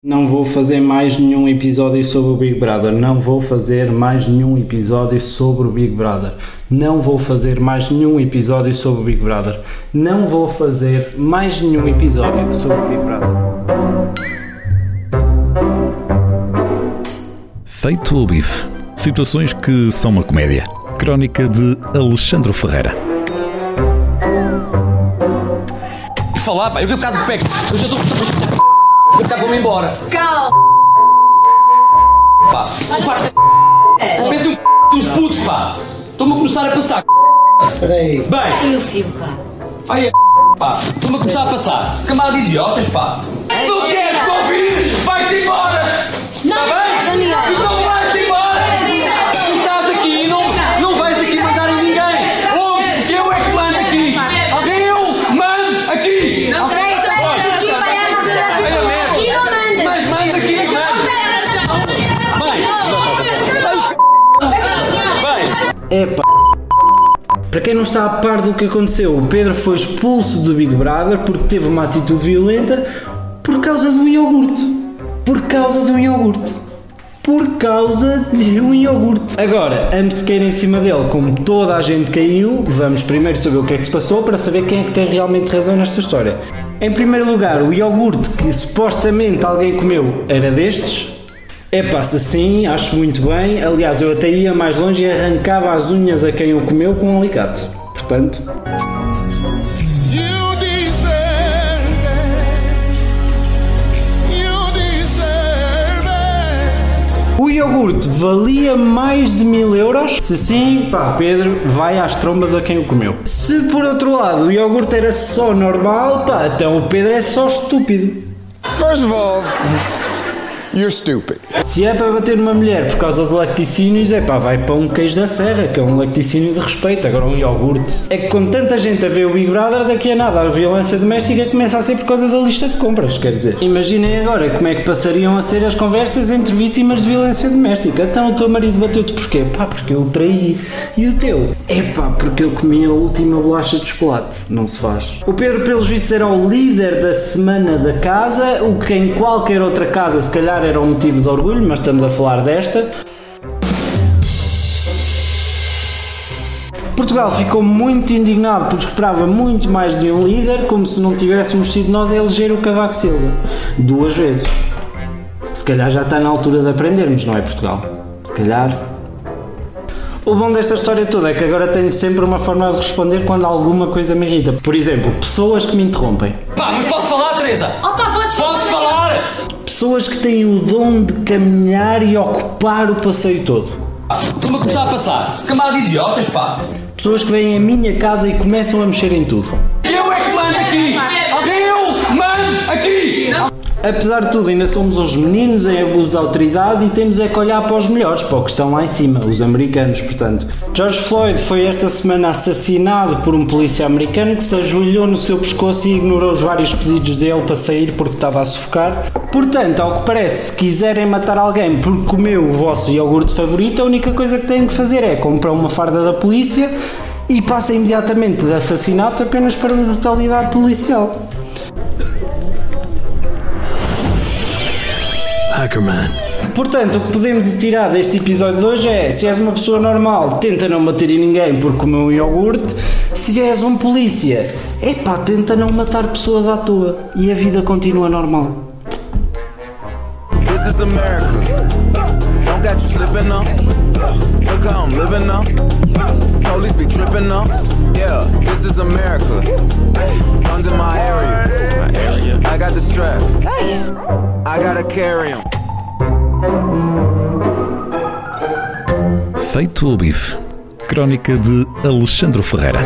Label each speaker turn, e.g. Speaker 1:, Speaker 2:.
Speaker 1: Não vou fazer mais nenhum episódio sobre o Big Brother. Não vou fazer mais nenhum episódio sobre o Big Brother. Não vou fazer mais nenhum episódio sobre o Big Brother. Não vou fazer mais nenhum episódio sobre o Big Brother.
Speaker 2: Feito o bife. Situações que são uma comédia. Crónica de Alexandre Ferreira.
Speaker 3: E falar, pá, eu vi um bocado de pé. Eu já estou. Eu bocado vou-me embora.
Speaker 4: Calma!
Speaker 3: Pá, estou farto. Pensa um dos putos, pá. Estou-me a começar a passar.
Speaker 1: Peraí.
Speaker 3: Bem,
Speaker 4: E o filho, pá?
Speaker 3: ai, pá. Estou-me a começar a passar. Camada de idiotas, pá. Se
Speaker 4: Vai.
Speaker 1: Epá. Para quem não está a par do que aconteceu, o Pedro foi expulso do Big Brother porque teve uma atitude violenta por causa um iogurte. Por causa um iogurte. Por causa de um iogurte. Agora, antes de cair em cima dele, como toda a gente caiu, vamos primeiro saber o que é que se passou para saber quem é que tem realmente razão nesta história. Em primeiro lugar, o iogurte que supostamente alguém comeu era destes. É pá, se sim, acho muito bem. Aliás, eu até ia mais longe e arrancava as unhas a quem o comeu com um alicate. Portanto, o iogurte valia mais de mil euros? Se sim, pá, Pedro, vai às trombas a quem o comeu. Se por outro lado o iogurte era só normal, pá, então o Pedro é só estúpido.
Speaker 5: First of all, you're stupid.
Speaker 1: Se é para bater numa mulher por causa de lacticínios, é pá, vai para um queijo da serra, que é um lacticínio de respeito, agora um iogurte. É que com tanta gente a ver o Big Brother, daqui a nada a violência doméstica começa a ser por causa da lista de compras, quer dizer. Imaginem agora como é que passariam a ser as conversas entre vítimas de violência doméstica. Então o teu marido bateu-te porquê? Pá, porque eu o traí. E o teu? É pá, porque eu comi a última bolacha de chocolate. Não se faz. O Pedro, pelos vistos, era o líder da semana da casa, o que em qualquer outra casa se calhar era um motivo de orgulho, mas estamos a falar desta. Portugal ficou muito indignado porque esperava muito mais de um líder, como se não tivéssemos sido nós a eleger o Cavaco Silva. Duas vezes. Se calhar já está na altura de aprendermos, não é Portugal? Se calhar. O bom desta história toda é que agora tenho sempre uma forma de responder quando alguma coisa me irrita. Por exemplo, pessoas que me interrompem.
Speaker 3: Pá, mas posso falar, Teresa?
Speaker 4: Opa?
Speaker 1: Pessoas que têm o dom de caminhar e ocupar o passeio todo.
Speaker 3: Estou-me a começar a passar. Camada de idiotas, pá.
Speaker 1: Pessoas que vêm à minha casa e começam a mexer em tudo.
Speaker 3: Eu é que mando aqui.
Speaker 1: Apesar de tudo, ainda somos os meninos em abuso de autoridade e temos é que olhar para os melhores, para os que estão lá em cima, os americanos, portanto. George Floyd foi esta semana assassinado por um polícia americano que se ajoelhou no seu pescoço e ignorou os vários pedidos dele para sair porque estava a sufocar. Portanto, ao que parece, se quiserem matar alguém porque comeu o vosso iogurte favorito, a única coisa que têm que fazer é comprar uma farda da polícia e passa imediatamente de assassinato apenas para brutalidade policial.
Speaker 2: Hackerman.
Speaker 1: Portanto, o que podemos tirar deste episódio de hoje é: se és uma pessoa normal, tenta não bater em ninguém por comer um iogurte. Se és um polícia, epá, tenta não matar pessoas à toa e a vida continua normal.
Speaker 6: This is America. Don't got you slipping now. Look how I'm living now. Police be tripping now. Yeah, this is America. Guns in my area. I got the strap. I gotta carry 'em.
Speaker 2: Feito o bife. Crónica de Alexandre Ferreira.